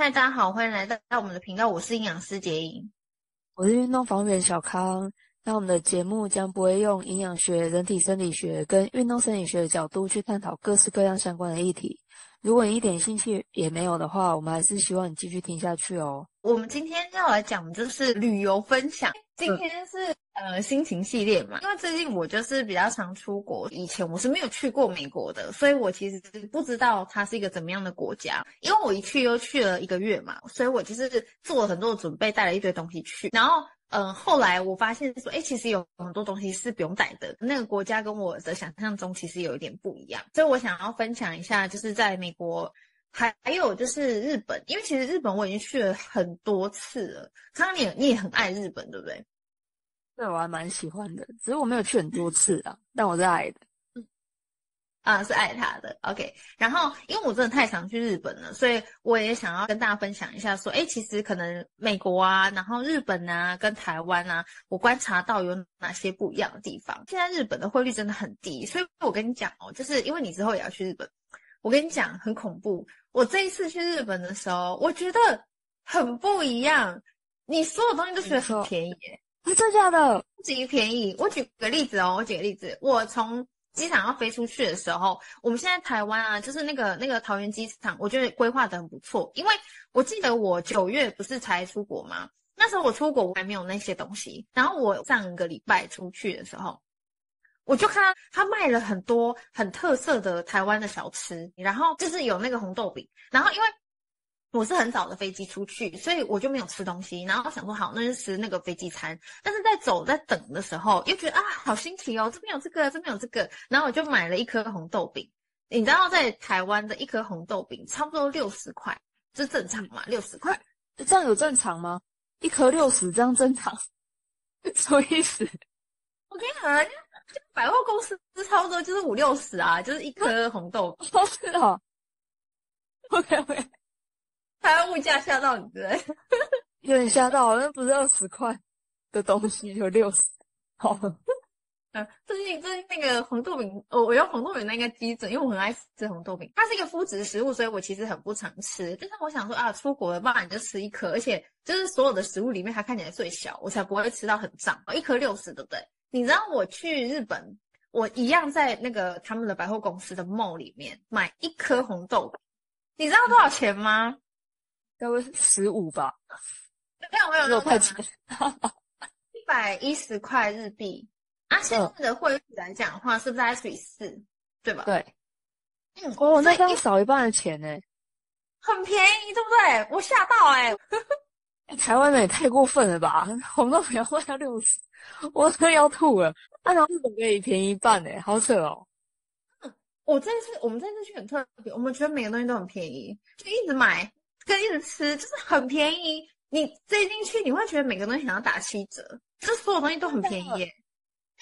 嗨，大家好，欢迎来到我们的频道。我是营养师杰莹，我是运动防护员小康。那我们的节目将不会用营养学、人体生理学跟运动生理学的角度去探讨各式各样相关的议题。如果你一点兴趣也没有的话，我们还是希望你继续听下去哦。我们今天要来讲的就是旅游分享。今天是、嗯、呃心情系列嘛，因为最近我就是比较常出国，以前我是没有去过美国的，所以我其实不知道它是一个怎么样的国家。因为我一去又去了一个月嘛，所以我就是做了很多的准备，带了一堆东西去，然后。嗯，后来我发现说，哎，其实有很多东西是不用带的。那个国家跟我的想象中其实有一点不一样，所以我想要分享一下，就是在美国，还还有就是日本，因为其实日本我已经去了很多次了。刚刚你你也很爱日本，对不对？对，我还蛮喜欢的，只是我没有去很多次啊，但我是爱的。啊，是爱他的，OK。然后，因为我真的太常去日本了，所以我也想要跟大家分享一下，说，哎，其实可能美国啊，然后日本啊，跟台湾啊，我观察到有哪些不一样的地方。现在日本的汇率真的很低，所以我跟你讲哦，就是因为你之后也要去日本，我跟你讲很恐怖。我这一次去日本的时候，我觉得很不一样，你所有东西都觉得很便宜，啊，真的假的？不仅便宜。我举个例子哦，我举个例子，我从。机场要飞出去的时候，我们现在台湾啊，就是那个那个桃园机场，我觉得规划的很不错。因为我记得我九月不是才出国吗？那时候我出国我还没有那些东西。然后我上个礼拜出去的时候，我就看到他卖了很多很特色的台湾的小吃，然后就是有那个红豆饼。然后因为我是很早的飞机出去，所以我就没有吃东西。然后想说好，那就吃那个飞机餐。但是在走在等的时候，又觉得啊，好新奇哦，这边有这个，这边有这个。然后我就买了一颗红豆饼。你知道，在台湾的一颗红豆饼差不多六十块，这正常嘛？六十块，这样有正常吗？一颗六十，这样正常？什么意思？我跟你讲，就百货公司差不多就是五六十啊，就是一颗红豆饼。都是哦。OK OK。台湾物价吓到你对？有点吓到，那不是二十块的东西就六十，好。嗯，最近最近那个红豆饼，我我用红豆饼那应该基准，因为我很爱吃红豆饼。它是一个麸质食物，所以我其实很不常吃。但是我想说啊，出国了吧，你就吃一颗，而且就是所有的食物里面它看起来最小，我才不会吃到很胀。一颗六十，对不对？你知道我去日本，我一样在那个他们的百货公司的 mall 里面买一颗红豆饼，你知道多少钱吗？嗯该不会是十五吧？没有没有，六块钱，一百一十块日币。啊，现在的汇率来讲的话，是不是还是四？对吧？对。嗯，哦，那这样少一半的钱呢？很便宜，对不对？我吓到哎、欸！台湾人也太过分了吧？红豆饼要卖到六十，我真的要吐了。按照日本可以便宜一半哎，好扯哦。嗯，我这次我们这次去很特别，我们觉得每个东西都很便宜，就一直买。跟一直吃就是很便宜，你塞进去你会觉得每个东西想要打七折，这所有东西都很便宜耶！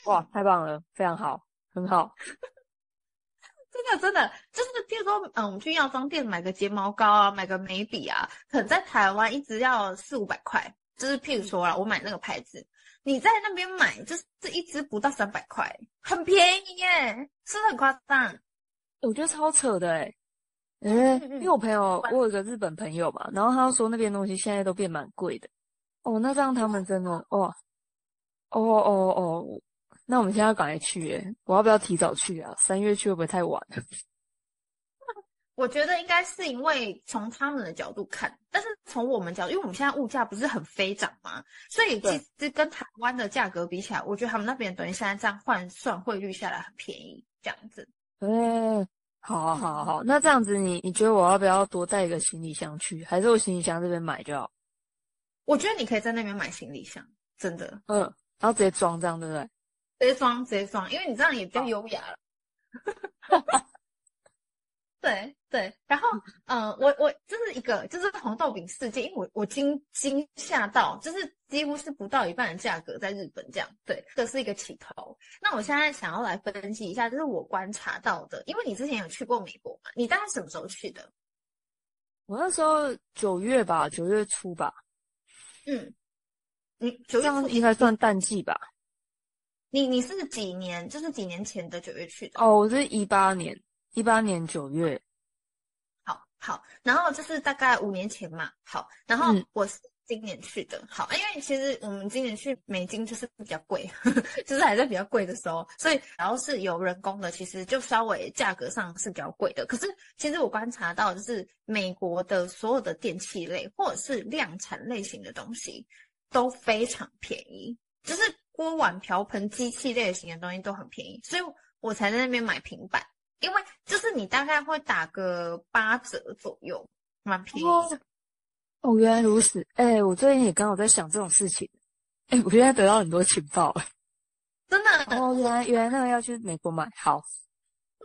哇，太棒了，非常好，很好，真的真的就是，譬如说，嗯，我们去药妆店买个睫毛膏啊，买个眉笔啊，可能在台湾一直要四五百块，就是譬如说啦，我买那个牌子，你在那边买就是这一支不到三百块，很便宜耶，是不是很夸张？我觉得超扯的诶诶、欸，因为我朋友，我有一个日本朋友嘛，然后他说那边东西现在都变蛮贵的。哦，那这样他们真的，哦，哦哦哦，那我们现在要赶快去耶，我要不要提早去啊？三月去会不会太晚？我觉得应该是因为从他们的角度看，但是从我们角度，因为我们现在物价不是很飞涨嘛，所以其实跟台湾的价格比起来，我觉得他们那边等于现在这样换算汇率下来很便宜，这样子。对。好啊，好啊，好，那这样子你，你你觉得我要不要多带一个行李箱去，还是我行李箱这边买就好？我觉得你可以在那边买行李箱，真的，嗯，然后直接装这样，对不对？直接装，直接装，因为你这样也比较优雅了。对对，然后嗯、呃，我我这是一个就是红豆饼事件，因为我我惊惊吓到，就是几乎是不到一半的价格在日本这样，对，这是一个起头。那我现在想要来分析一下，就是我观察到的，因为你之前有去过美国嘛，你大概什么时候去的？我那时候九月吧，九月初吧。嗯，你九月初应该算淡季吧？你你是几年？就是几年前的九月去的？哦，我是一八年。一八年九月，好好，然后就是大概五年前嘛，好，然后我是今年去的，嗯、好，因为其实我们今年去美金就是比较贵，呵 呵就是还在比较贵的时候，所以然后是有人工的，其实就稍微价格上是比较贵的。可是其实我观察到，就是美国的所有的电器类或者是量产类型的东西都非常便宜，就是锅碗瓢盆机器类型的东西都很便宜，所以我才在那边买平板。因为就是你大概会打个八折左右，蛮便宜的。哦，原来如此。哎、欸，我最近也刚好在想这种事情。哎、欸，我现在得到很多情报。真的。哦，原来原来那个要去美国买。好。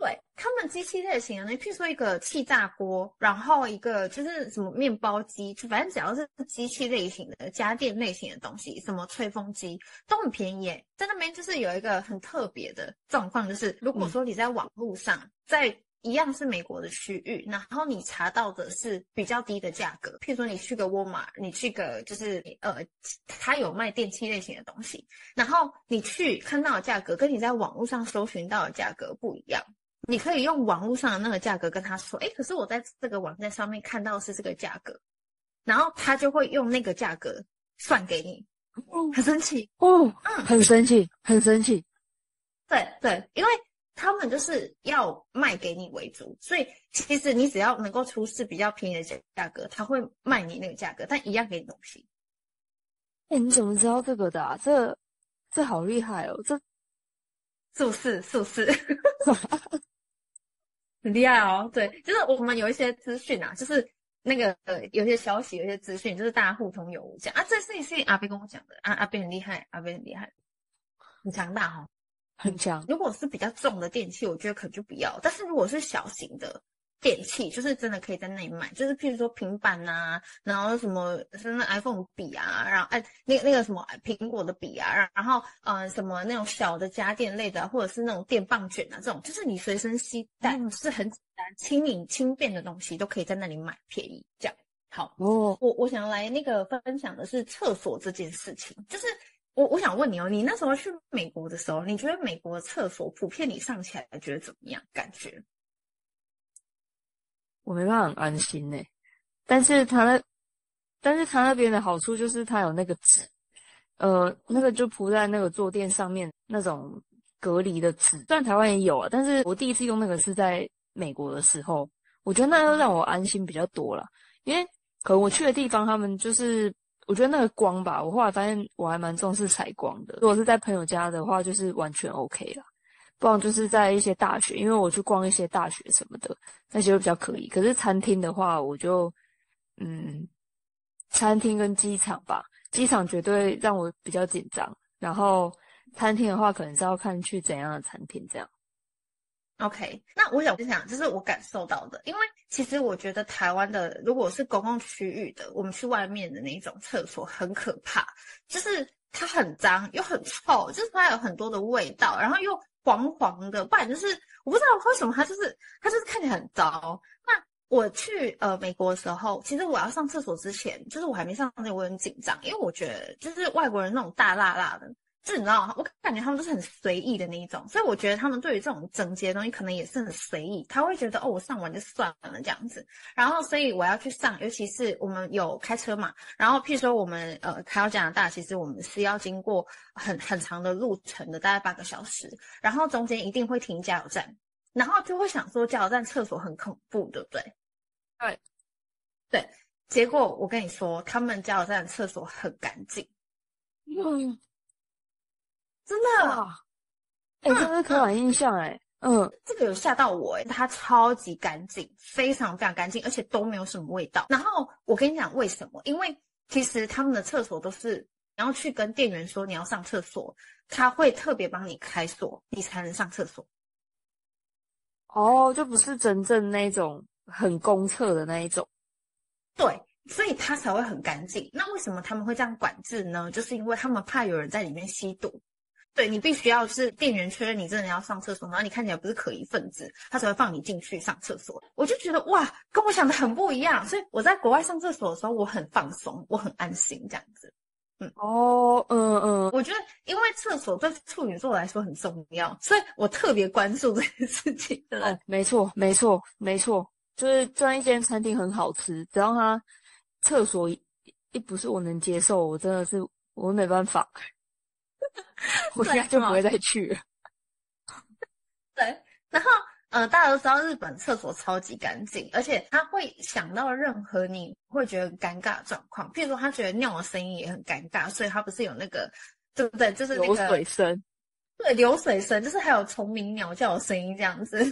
对，他们机器类型的，你譬如说一个气炸锅，然后一个就是什么面包机，就反正只要是机器类型的家电类型的东西，什么吹风机都很便宜耶。在那边就是有一个很特别的状况，就是如果说你在网络上，嗯、在一样是美国的区域，然后你查到的是比较低的价格，譬如说你去个沃尔玛，你去个就是呃，它有卖电器类型的东西，然后你去看到的价格跟你在网络上搜寻到的价格不一样。你可以用网络上的那个价格跟他说，哎，可是我在这个网站上面看到是这个价格，然后他就会用那个价格算给你，很生气哦，嗯，很生气，很生气，对对，因为他们就是要卖给你为主，所以其实你只要能够出示比较便宜的价格，他会卖你那个价格，但一样给你东西。哎，你怎么知道这个的啊？这这好厉害哦，这是不是？是不是？很厉害哦，对，就是我们有一些资讯啊，就是那个呃，有些消息，有些资讯，就是大家互通有无讲啊。这事情是阿飞跟我讲的啊，阿飞很厉害，阿飞很厉害，很强大哈、哦，很强。如果是比较重的电器，我觉得可能就不要，但是如果是小型的。电器就是真的可以在那里买，就是譬如说平板呐、啊，然后什么什么 iPhone 笔啊，然后哎那个那个什么苹果的笔啊，然后呃什么那种小的家电类的，或者是那种电棒卷啊这种，就是你随身携带是很简单、轻盈、轻便的东西，都可以在那里买，便宜这样。好，哦，我我想要来那个分享的是厕所这件事情，就是我我想问你哦，你那时候去美国的时候，你觉得美国的厕所普遍你上起来觉得怎么样？感觉？我没办法很安心呢，但是他那，但是他那边的好处就是他有那个纸，呃，那个就铺在那个坐垫上面那种隔离的纸，虽然台湾也有啊，但是我第一次用那个是在美国的时候，我觉得那就让我安心比较多啦，因为可能我去的地方他们就是，我觉得那个光吧，我后来发现我还蛮重视采光的，如果是在朋友家的话，就是完全 OK 啦。不然就是在一些大学，因为我去逛一些大学什么的，那些都比较可以。可是餐厅的话，我就，嗯，餐厅跟机场吧，机场绝对让我比较紧张。然后餐厅的话，可能是要看去怎样的餐厅这样。OK，那我想分享，这是我感受到的，因为其实我觉得台湾的如果是公共区域的，我们去外面的那种厕所很可怕，就是它很脏又很臭，就是它有很多的味道，然后又。黄黄的，不然就是我不知道为什么它就是它就是看起来很糟。那我去呃美国的时候，其实我要上厕所之前，就是我还没上厕所，我很紧张，因为我觉得就是外国人那种大辣辣的。就你知道，我感觉他们都是很随意的那一种，所以我觉得他们对于这种整洁的东西可能也是很随意。他会觉得哦，我上完就算了这样子。然后，所以我要去上，尤其是我们有开车嘛。然后，譬如说我们呃开到加拿大，其实我们是要经过很很长的路程的，大概八个小时。然后中间一定会停加油站，然后就会想说加油站厕所很恐怖，对不对？对，对。结果我跟你说，他们加油站的厕所很干净。嗯。真的，哎、欸，这是刻板印象哎、欸，嗯，这个有吓到我哎、欸，它超级干净，非常非常干净，而且都没有什么味道。然后我跟你讲为什么？因为其实他们的厕所都是你要去跟店员说你要上厕所，他会特别帮你开锁，你才能上厕所。哦，就不是真正那种很公厕的那一种。对，所以它才会很干净。那为什么他们会这样管制呢？就是因为他们怕有人在里面吸毒。对，你必须要是店员确认你真的要上厕所，然后你看起来不是可疑分子，他才会放你进去上厕所。我就觉得哇，跟我想的很不一样。所以我在国外上厕所的时候，我很放松，我很安心这样子。嗯，哦，嗯嗯，我觉得因为厕所对处女座来说很重要，所以我特别关注这件事情。对，没错，没错，没错。就是钻一间餐厅很好吃，只要他厕所一一不是我能接受，我真的是我没办法，我现在就不会再去了。对，然后。呃，大家都知道日本厕所超级干净，而且他会想到任何你会觉得尴尬的状况，譬如说他觉得尿的声音也很尴尬，所以他不是有那个，对不对？就是那个流水声，对，流水声，就是还有虫鸣鸟叫的声音这样子。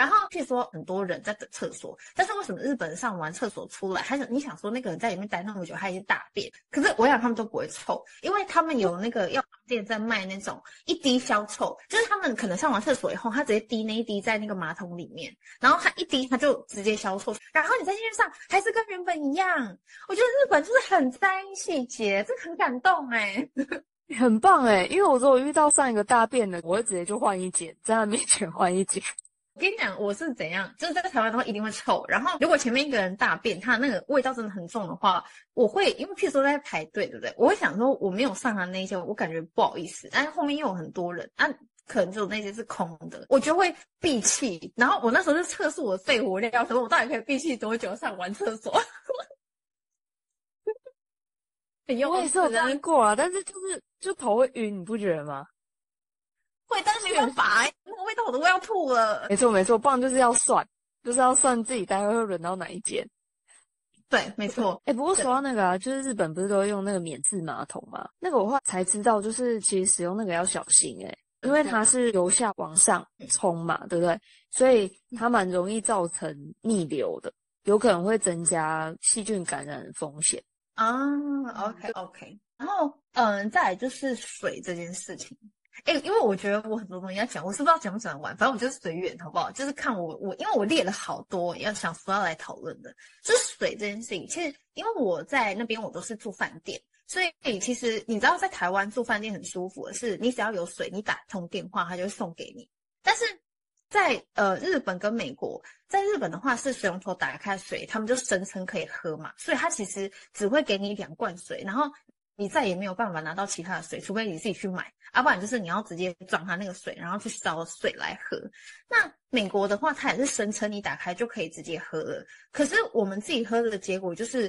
然后据说很多人在等厕所，但是为什么日本上完厕所出来，还是你想说那个人在里面待那么久，他也大便？可是我想他们都不会臭，因为他们有那个药店在卖那种一滴消臭，就是他们可能上完厕所以后，他直接滴那一滴在那个马桶里面，然后他一滴他就直接消臭，然后你再进去上还是跟原本一样。我觉得日本就是很在意细节，这很感动哎、很棒哎、因为我说我遇到上一个大便的，我会直接就换一间，在他面前换一间。我跟你讲，我是怎样，就是在台湾的话一定会臭。然后如果前面一个人大便，他那个味道真的很重的话，我会因为譬如说在排队，对不对？我会想说我没有上他那些，我感觉不好意思。但是后面又有很多人，啊，可能就那些是空的，我就会闭气。然后我那时候就测试我的肺活量，说我到底可以闭气多久上完厕所。哎呦，我也是有经过啊，但是就是就头会晕，你不觉得吗？会，但是没办法，那个味道我都要吐了。没错没错，不然就是要算，就是要算自己待会会轮到哪一间。对，没错。哎、欸，不过说到那个啊，就是日本不是都用那个免治马桶吗？那个我后来才知道，就是其实使用那个要小心哎、欸，因为它是由下往上冲嘛，对不对？所以它蛮容易造成逆流的，有可能会增加细菌感染的风险啊。OK OK，然后嗯，再来就是水这件事情。哎、因为我觉得我很多东西要讲，我是不知道讲不讲得完，反正我就是随缘，好不好？就是看我我，因为我列了好多要想说要来讨论的，就是水这件事情。其实因为我在那边我都是住饭店，所以其实你知道在台湾住饭店很舒服的是，你只要有水，你打通电话，他就送给你。但是在呃日本跟美国，在日本的话是水龙头打开水，他们就声称可以喝嘛，所以他其实只会给你两罐水，然后。你再也没有办法拿到其他的水，除非你自己去买，要、啊、不然就是你要直接装它那个水，然后去烧水来喝。那美国的话，它也是声称你打开就可以直接喝了。可是我们自己喝的结果就是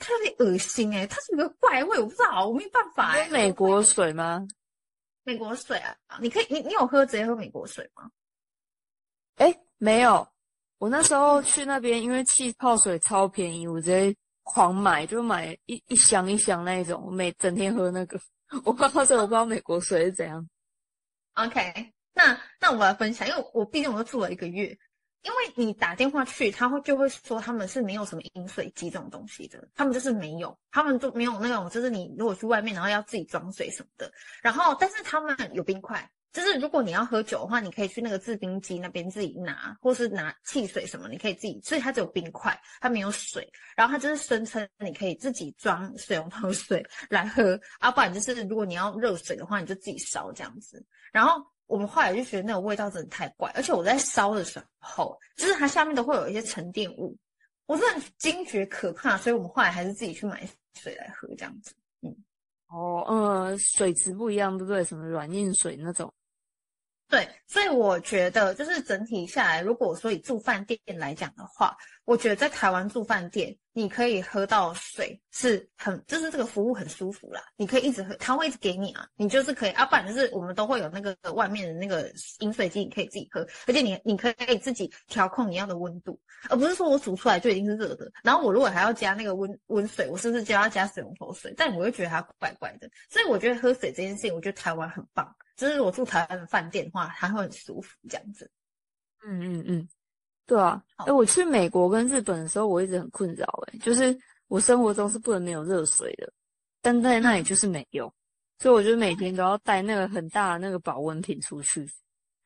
特别恶心诶、欸、它是一个怪味，我不知道，我没办法、欸。美国水吗？美国水啊，你可以，你你有喝直接喝美国水吗？诶没有。我那时候去那边，因为气泡水超便宜，我直接。狂买就买一一箱一箱那一种，我每整天喝那个。我刚刚说我不知道美国水是怎样。OK，那那我来分享，因为我毕竟我都住了一个月，因为你打电话去，他会就会说他们是没有什么饮水机这种东西的，他们就是没有，他们就没有那种，就是你如果去外面然后要自己装水什么的，然后但是他们有冰块。就是如果你要喝酒的话，你可以去那个制冰机那边自己拿，或是拿汽水什么，你可以自己。所以它只有冰块，它没有水。然后它就是声称你可以自己装水龙头水来喝，啊，不然就是如果你要热水的话，你就自己烧这样子。然后我们后来就觉得那个味道真的太怪，而且我在烧的时候，就是它下面都会有一些沉淀物，我真的惊觉可怕。所以我们后来还是自己去买水来喝这样子。嗯，哦，呃，水质不一样，对不对？什么软硬水那种。对，所以我觉得就是整体下来，如果说以住饭店来讲的话，我觉得在台湾住饭店，你可以喝到水是很，就是这个服务很舒服啦。你可以一直喝，他会一直给你啊，你就是可以啊，不然就是我们都会有那个外面的那个饮水机，你可以自己喝，而且你你可以自己调控你要的温度，而不是说我煮出来就已经是热的。然后我如果还要加那个温温水，我是不是就要加水龙头水？但我又觉得它怪怪的。所以我觉得喝水这件事情，我觉得台湾很棒。就是我住台湾的饭店的话，它会很舒服这样子。嗯嗯嗯，对啊。哎、欸，我去美国跟日本的时候，我一直很困扰。哎，就是我生活中是不能没有热水的，但在那里就是没有，所以我就每天都要带那个很大的那个保温瓶出去，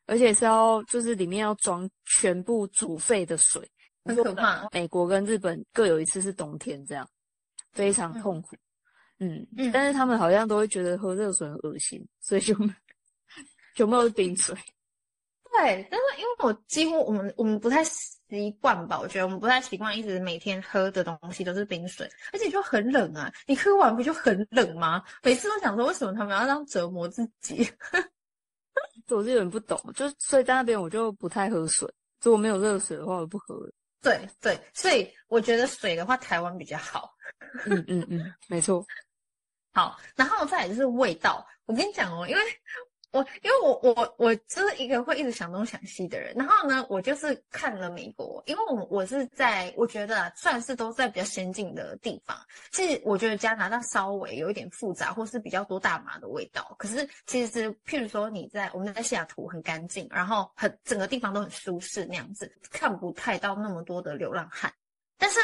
而且是要就是里面要装全部煮沸的水，很可怕。美国跟日本各有一次是冬天，这样非常痛苦。嗯嗯，但是他们好像都会觉得喝热水很恶心，所以就。有没有冰水？对，但是因为我几乎我们我们不太习惯吧，我觉得我们不太习惯一直每天喝的东西都是冰水，而且就很冷啊！你喝完不就很冷吗？每次都想说为什么他们要这样折磨自己？我是有点不懂，就所以在那边我就不太喝水，如果没有热水的话，我就不喝了。对对，所以我觉得水的话，台湾比较好。嗯嗯嗯，没错。好，然后再来就是味道。我跟你讲哦，因为。我因为我我我就是一个会一直想东想西的人，然后呢，我就是看了美国，因为我我是在我觉得算是都在比较先进的地方。其实我觉得加拿大稍微有一点复杂，或是比较多大麻的味道。可是其实譬如说你在我们在西雅图很干净，然后很整个地方都很舒适那样子，看不太到那么多的流浪汉。但是。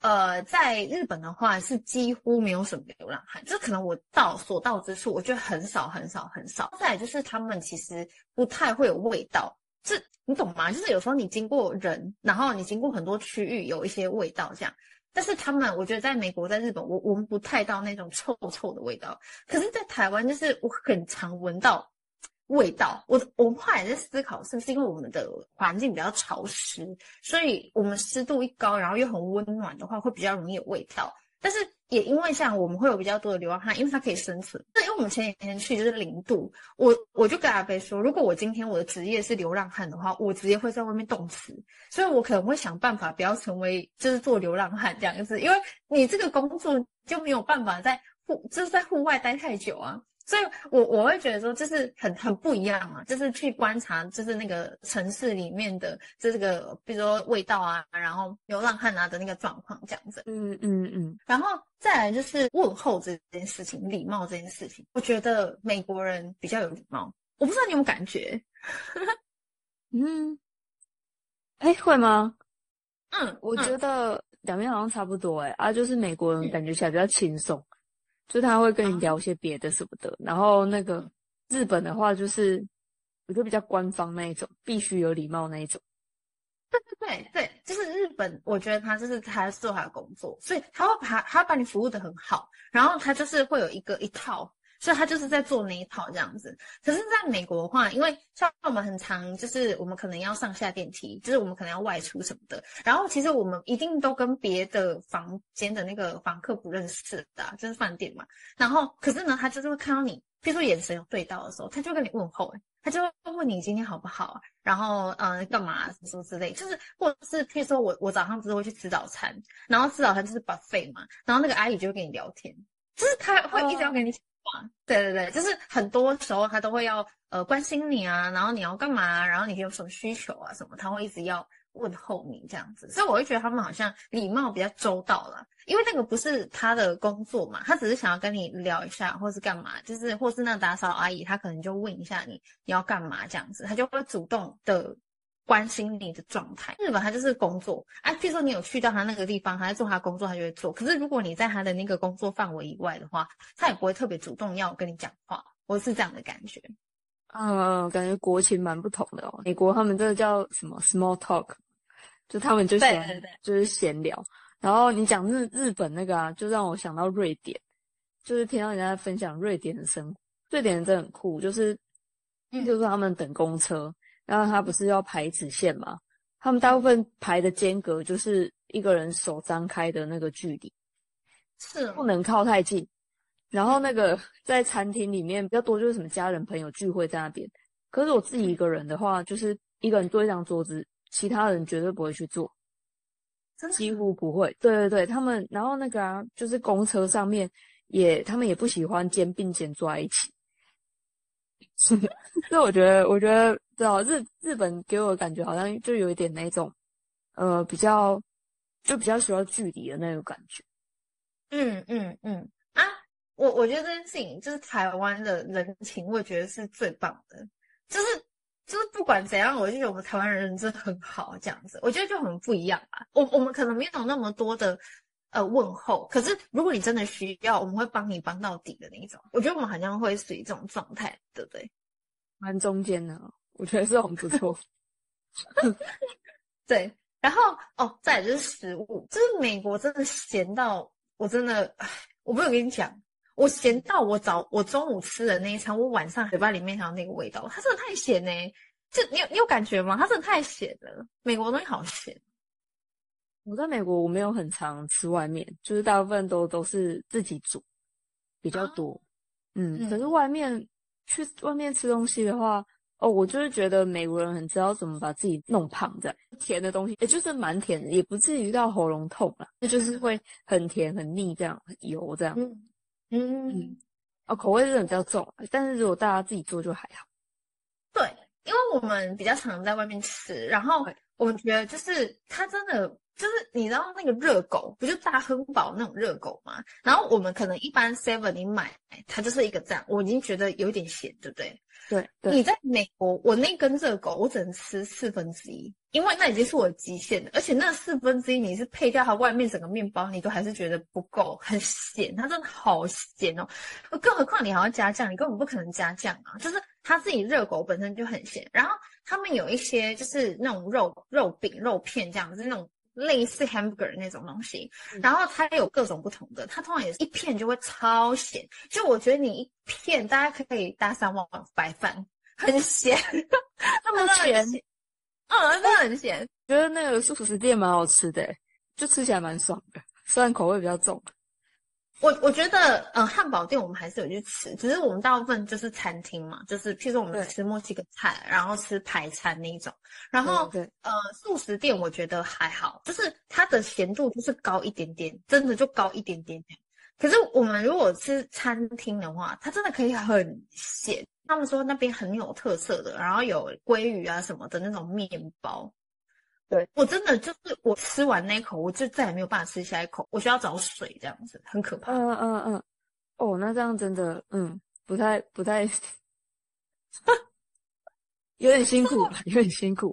呃，在日本的话是几乎没有什么流浪汉，就可能我到所到之处，我觉得很少很少很少。再来就是他们其实不太会有味道，这你懂吗？就是有时候你经过人，然后你经过很多区域，有一些味道这样。但是他们，我觉得在美国、在日本，我我们不太到那种臭臭的味道。可是，在台湾，就是我很常闻到。味道，我我后来在思考，是不是因为我们的环境比较潮湿，所以我们湿度一高，然后又很温暖的话，会比较容易有味道。但是也因为像我们会有比较多的流浪汉，因为它可以生存。那因为我们前几天去就是零度，我我就跟阿飞说，如果我今天我的职业是流浪汉的话，我直接会在外面冻死。所以我可能会想办法不要成为就是做流浪汉这样子，因为你这个工作就没有办法在户就是在户外待太久啊。所以我，我我会觉得说，就是很很不一样嘛，就是去观察，就是那个城市里面的，就这个，比如说味道啊，然后流浪汉啊的那个状况这样子。嗯嗯嗯。然后再来就是问候这件事情，礼貌这件事情，我觉得美国人比较有礼貌。我不知道你有没有感觉？嗯。哎，会吗？嗯，我觉得两边好像差不多哎，啊，就是美国人感觉起来比较轻松。就他会跟你聊些别的什么的，然后那个日本的话，就是我觉得比较官方那一种，必须有礼貌那一种。对对对对，就是日本，我觉得他就是他做他的工作，所以他会把他会把你服务的很好，然后他就是会有一个一套。所以他就是在做那一套这样子，可是在美国的话，因为像我们很常，就是我们可能要上下电梯，就是我们可能要外出什么的，然后其实我们一定都跟别的房间的那个房客不认识的啊，就是饭店嘛。然后可是呢，他就是会看到你，譬如说眼神有对到的时候，他就会跟你问候，欸，他就会问你今天好不好啊，然后嗯干嘛什么什么之类，就是或者是譬如说我我早上不是会去吃早餐，然后吃早餐就是 buffet 嘛，然后那个阿姨就会跟你聊天，就是他会一直要跟你。对对对，就是很多时候他都会要呃关心你啊，然后你要干嘛，然后你有什么需求啊什么，他会一直要问候你这样子，所以我会觉得他们好像礼貌比较周到啦，因为那个不是他的工作嘛，他只是想要跟你聊一下，或是干嘛，就是或是那打扫阿姨，他可能就问一下你你要干嘛这样子，他就会主动的。关心你的状态，日本他就是工作，哎、啊，譬如说你有去到他那个地方，他在做他工作，他就会做。可是如果你在他的那个工作范围以外的话，他也不会特别主动要跟你讲话。我是这样的感觉。嗯，感觉国情蛮不同的哦。美国他们这个叫什么 small talk，就他们就闲，对对对，就是闲聊。然后你讲日日本那个啊，就让我想到瑞典，就是听到人家分享瑞典的生活，瑞典人真的很酷，就是，就是他们等公车。然后他不是要排直线吗？他们大部分排的间隔就是一个人手张开的那个距离，是不能靠太近。然后那个在餐厅里面比较多就是什么家人朋友聚会在那边。可是我自己一个人的话，就是一个人坐一张桌子，其他人绝对不会去坐，几乎不会。对对对，他们然后那个啊，就是公车上面也他们也不喜欢肩并肩坐在一起。是，所以我觉得，我觉得，知道日日本给我的感觉好像就有一点那种，呃，比较就比较需要距离的那种感觉。嗯嗯嗯啊，我我觉得这件事情就是台湾的人情，我觉得是最棒的，就是就是不管怎样，我就觉得我们台湾人真的很好，这样子，我觉得就很不一样吧。我我们可能没有那么多的。呃，问候。可是如果你真的需要，我们会帮你帮到底的那一种。我觉得我们好像会属于这种状态，对不对？蛮中间的，我觉得是很不错。对，然后哦，再来就是食物，就是美国真的咸到我真的，我没有跟你讲，我咸到我早我中午吃的那一餐，我晚上嘴巴里面还有那个味道，它真的太咸呢、欸。就你有你有感觉吗？它真的太咸了，美国东西好咸。我在美国，我没有很常吃外面，就是大部分都都是自己煮比较多。啊、嗯，可是外面去外面吃东西的话，哦，我就是觉得美国人很知道怎么把自己弄胖，这样甜的东西，也就是蛮甜的，也不至于到喉咙痛啦，那就是会很甜很腻这样，很油这样。嗯嗯，嗯哦，口味真的比较重，但是如果大家自己做就还好。对，因为我们比较常在外面吃，然后我们觉得就是它真的就是你知道那个热狗，不就大亨堡那种热狗吗？然后我们可能一般 seven 你买它就是一个这样，我已经觉得有点咸，对不对？对，对，你在美国，我那根热狗我只能吃四分之一，因为那已经是我的极限了。而且那四分之一你是配掉它外面整个面包，你都还是觉得不够，很咸，它真的好咸哦。更何况你还要加酱，你根本不可能加酱啊。就是它自己热狗本身就很咸，然后他们有一些就是那种肉肉饼、肉片这样子那种。类似 hamburger 那种东西，然后它也有各种不同的，它通常也是一片就会超咸，就我觉得你一片大家可以搭三碗白饭，很咸，那么咸，嗯，真的很咸。觉得那个素食店蛮好吃的，就吃起来蛮爽的，虽然口味比较重。我我觉得，嗯，汉堡店我们还是有去吃，只是我们大部分就是餐厅嘛，就是譬如说我们吃墨西哥菜，然后吃排餐那一种。然后，对对呃，素食店我觉得还好，就是它的咸度就是高一点点，真的就高一点点。可是我们如果吃餐厅的话，它真的可以很咸。他们说那边很有特色的，然后有鲑鱼啊什么的那种面包。对，我真的就是我吃完那一口，我就再也没有办法吃下一口，我需要找水这样子，很可怕。嗯嗯嗯，哦，那这样真的，嗯，不太不太，有点辛苦，有点辛苦，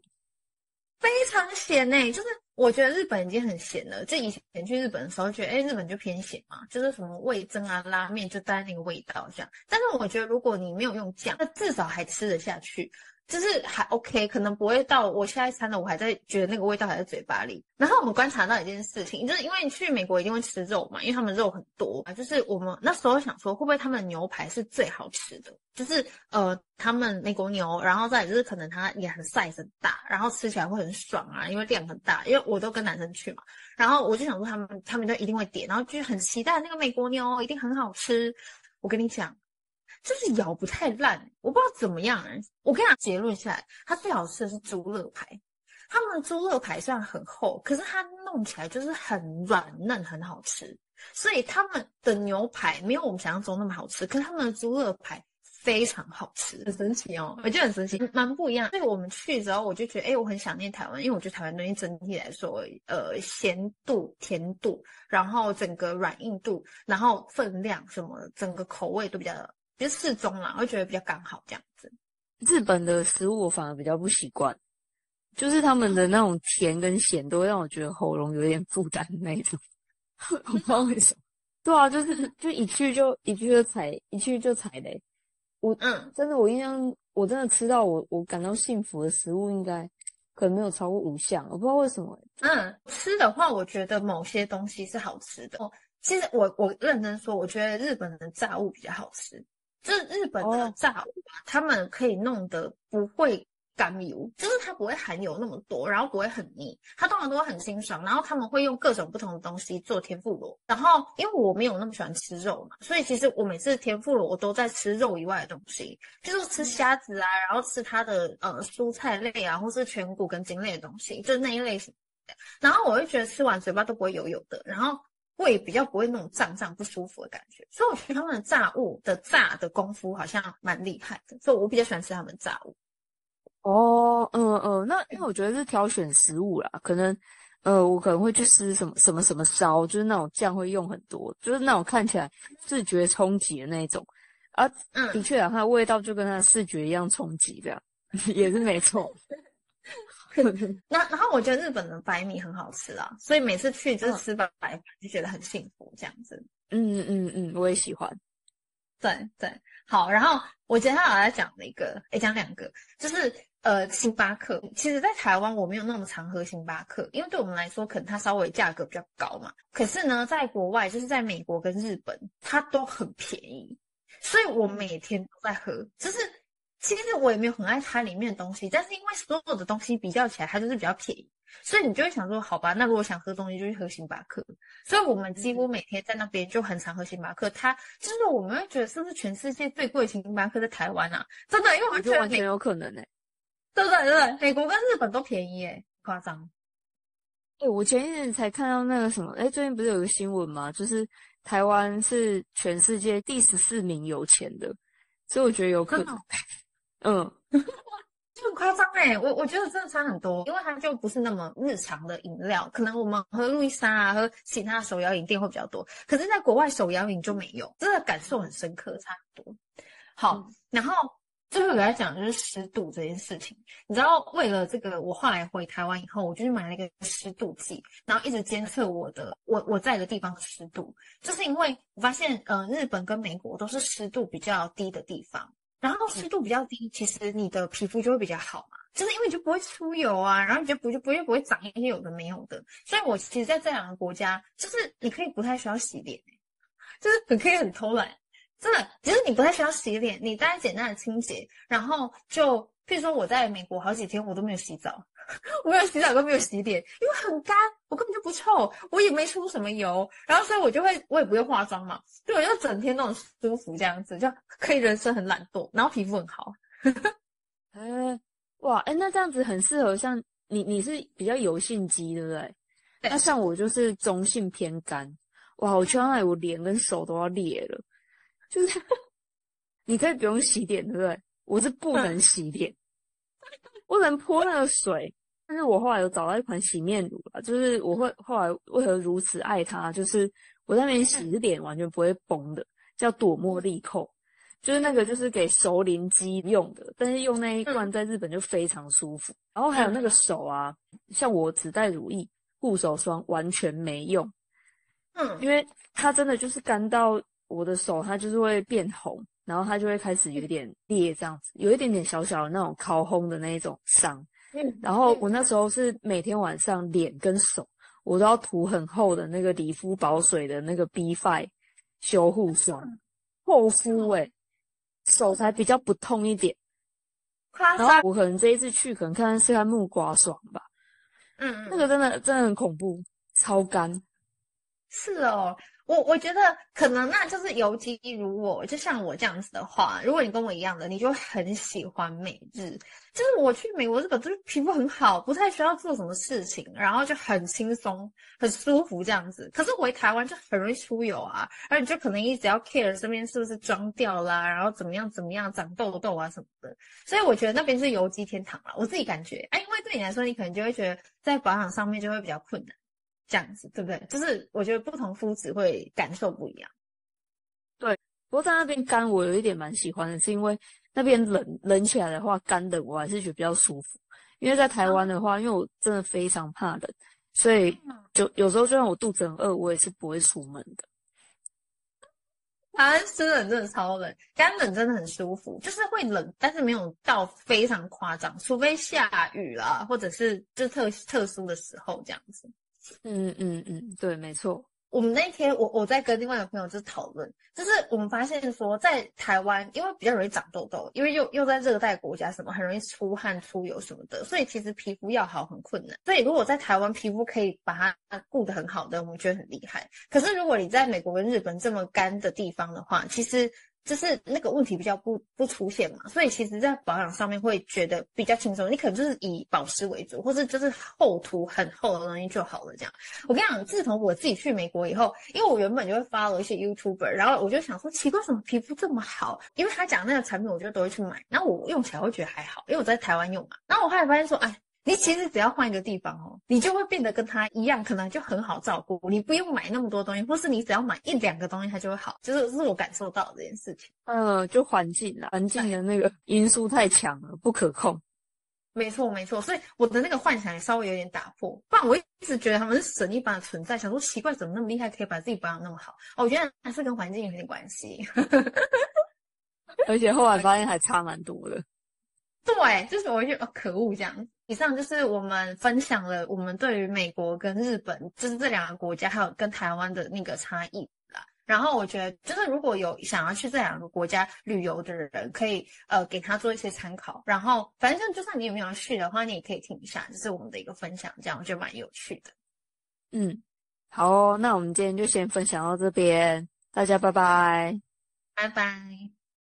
非常咸呢。就是我觉得日本已经很咸了，就以前去日本的时候，觉得哎，日本就偏咸嘛，就是什么味增啊、拉面就带那个味道这样。但是我觉得如果你没有用酱，那至少还吃得下去。就是还 OK，可能不会到我现在餐了，我还在觉得那个味道还在嘴巴里。然后我们观察到一件事情，就是因为你去美国一定会吃肉嘛，因为他们肉很多啊。就是我们那时候想说，会不会他们的牛排是最好吃的？就是呃，他们美国牛，然后再就是可能它也很 size 很大，然后吃起来会很爽啊，因为量很大。因为我都跟男生去嘛，然后我就想说他们他们就一定会点，然后就很期待那个美国牛一定很好吃。我跟你讲。就是咬不太烂，我不知道怎么样。我跟你讲，结论下来，它最好吃的是猪肋排。他们的猪肋排虽然很厚，可是它弄起来就是很软嫩，很好吃。所以他们的牛排没有我们想象中那么好吃，可是他们的猪肋排非常好吃，很神奇哦。我觉得很神奇，蛮不一样。所以我们去之后，我就觉得，哎，我很想念台湾，因为我觉得台湾东西整体来说，呃，咸度、甜度，然后整个软硬度，然后分量什么，整个口味都比较。就适中啦，我会觉得比较刚好这样子。日本的食物我反而比较不习惯，就是他们的那种甜跟咸都会让我觉得喉咙有点负担的那种。我不知道为什么。对啊，就是就一去就一去就踩，一去就踩雷。我嗯，真的我印象，我真的吃到我我感到幸福的食物，应该可能没有超过五项。我不知道为什么。嗯，吃的话，我觉得某些东西是好吃的。哦，其实我我认真说，我觉得日本的炸物比较好吃。就是日本的炸物啊，他们可以弄得不会干油，就是它不会含油那么多，然后不会很腻，它通常都会很清爽。然后他们会用各种不同的东西做天妇罗。然后因为我没有那么喜欢吃肉嘛，所以其实我每次天妇罗我都在吃肉以外的东西，就是吃虾子啊，然后吃它的呃蔬菜类啊，或是全谷跟筋类的东西，就是那一类型的。然后我会觉得吃完嘴巴都不会油油的，然后。会比较不会那种胀胀不舒服的感觉，所以我觉得他们的炸物的炸的功夫好像蛮厉害的，所以我比较喜欢吃他们炸物。哦，嗯嗯，那因为我觉得是挑选食物啦，可能呃我可能会去吃什么什么什么烧，就是那种酱会用很多，就是那种看起来视觉冲击的那种。啊，嗯，的确啊，它的味道就跟它的视觉一样冲击，这样 也是没错。那然后我觉得日本的白米很好吃啊，所以每次去就是吃白米就觉得很幸福这样子。嗯嗯嗯，我也喜欢。对对，好。然后我接下来要讲的一个，诶讲两个，就是呃星巴克。其实，在台湾我没有那么常喝星巴克，因为对我们来说，可能它稍微价格比较高嘛。可是呢，在国外，就是在美国跟日本，它都很便宜，所以我每天都在喝，就是。其实我也没有很爱它里面的东西，但是因为所有的东西比较起来，它就是比较便宜，所以你就会想说，好吧，那如果想喝东西，就去喝星巴克。所以我们几乎每天在那边就很常喝星巴克。它就是我们会觉得，是不是全世界最贵的星巴克在台湾啊？真的，因为我觉得完全有可能呢、欸。对对对，美国跟日本都便宜诶，夸张。哎、欸，我前一阵才看到那个什么，哎、欸，最近不是有个新闻吗？就是台湾是全世界第十四名有钱的，所以我觉得有可能。嗯，就很夸张哎，我我觉得真的差很多，因为它就不是那么日常的饮料，可能我们喝路易莎啊，喝其他的手摇饮店会比较多，可是在国外手摇饮就没有，真的感受很深刻，差很多。好，嗯、然后最后给大家讲就是湿度这件事情，你知道为了这个，我后来回台湾以后，我就去买了一个湿度计，然后一直监测我的我我在的地方的湿度，就是因为我发现，嗯、呃，日本跟美国都是湿度比较低的地方。然后湿度比较低，其实你的皮肤就会比较好嘛，就是因为你就不会出油啊，然后你就不就不会不会长一些有的没有的。所以我其实在这两个国家，就是你可以不太需要洗脸，就是很可以很偷懒，真的，其实你不太需要洗脸，你大概简单的清洁，然后就譬如说我在美国好几天我都没有洗澡。我没有洗澡，都没有洗脸，因为很干，我根本就不臭，我也没出什么油，然后所以我就会，我也不会化妆嘛，对，我就整天那种舒服这样子，就可以人生很懒惰，然后皮肤很好。哎、欸，哇，哎、欸，那这样子很适合像你，你是比较油性肌，对不对？对。那像我就是中性偏干，哇，我去到那里我脸跟手都要裂了，就是 你可以不用洗脸，对不对？我是不能洗脸。嗯 不能泼那个水，但是我后来有找到一款洗面乳了，就是我会后来为何如此爱它，就是我在那边洗脸完全不会崩的，叫朵茉莉蔻，就是那个就是给熟龄肌用的，但是用那一罐在日本就非常舒服。然后还有那个手啊，像我只带乳液、护手霜，完全没用，嗯，因为它真的就是干到我的手，它就是会变红。然后它就会开始有点裂，这样子，有一点点小小的那种烤烘的那一种伤。嗯，然后我那时候是每天晚上脸跟手，我都要涂很厚的那个理肤保水的那个 B5 修护霜，厚敷诶，手才比较不痛一点。然后我可能这一次去，可能看是看木瓜霜吧。嗯，那个真的真的很恐怖，超干。是哦。我我觉得可能那就是尤其如我，就像我这样子的话，如果你跟我一样的，你就很喜欢美日。就是我去美国日本，就是皮肤很好，不太需要做什么事情，然后就很轻松、很舒服这样子。可是回台湾就很容易出油啊，而且就可能一直要 care 身边是不是妆掉啦，然后怎么样怎么样长痘痘啊什么的。所以我觉得那边是油肌天堂了，我自己感觉。哎，因为对你来说，你可能就会觉得在保养上面就会比较困难。这样子对不对？就是我觉得不同肤质会感受不一样。对，不过在那边干，我有一点蛮喜欢的，是因为那边冷，冷起来的话，干的我还是觉得比较舒服。因为在台湾的话，因为我真的非常怕冷，所以就有时候就算我肚子很饿，我也是不会出门的。台湾湿冷真的超冷，干冷真的很舒服，就是会冷，但是没有到非常夸张，除非下雨啦，或者是就特特殊的时候这样子。嗯嗯嗯，对，没错。我们那天我我在跟另外一个朋友就是讨论，就是我们发现说，在台湾因为比较容易长痘痘，因为又又在热带国家，什么很容易出汗出油什么的，所以其实皮肤要好很困难。所以如果在台湾皮肤可以把它顾得很好的，我们觉得很厉害。可是如果你在美国跟日本这么干的地方的话，其实。就是那个问题比较不不出现嘛，所以其实，在保养上面会觉得比较轻松。你可能就是以保湿为主，或是就是厚涂很厚的东西就好了。这样，我跟你讲，自从我自己去美国以后，因为我原本就会 follow 一些 YouTuber，然后我就想说，奇怪，什么皮肤这么好？因为他讲那个产品，我就都会去买。然后我用起来会觉得还好，因为我在台湾用嘛。然后我后来发现说，哎。你其实只要换一个地方哦，你就会变得跟他一样，可能就很好照顾。你不用买那么多东西，或是你只要买一两个东西，它就会好。就是是我感受到的这件事情。嗯，就环境啦，环境的那个因素太强了，不可控。没错，没错。所以我的那个幻想也稍微有点打破。不然我一直觉得他们是神一般的存在，想说奇怪，怎么那么厉害，可以把自己保养那么好？哦，我觉得还是跟环境有点关系。而且后来发现还差蛮多的。对，就是我觉得哦，可恶这样。以上就是我们分享了我们对于美国跟日本，就是这两个国家，还有跟台湾的那个差异啦。然后我觉得，就是如果有想要去这两个国家旅游的人，可以呃给他做一些参考。然后反正就算你有没有去的话，你也可以听一下，这是我们的一个分享，这样我觉得蛮有趣的。嗯，好哦，那我们今天就先分享到这边，大家拜拜，拜拜。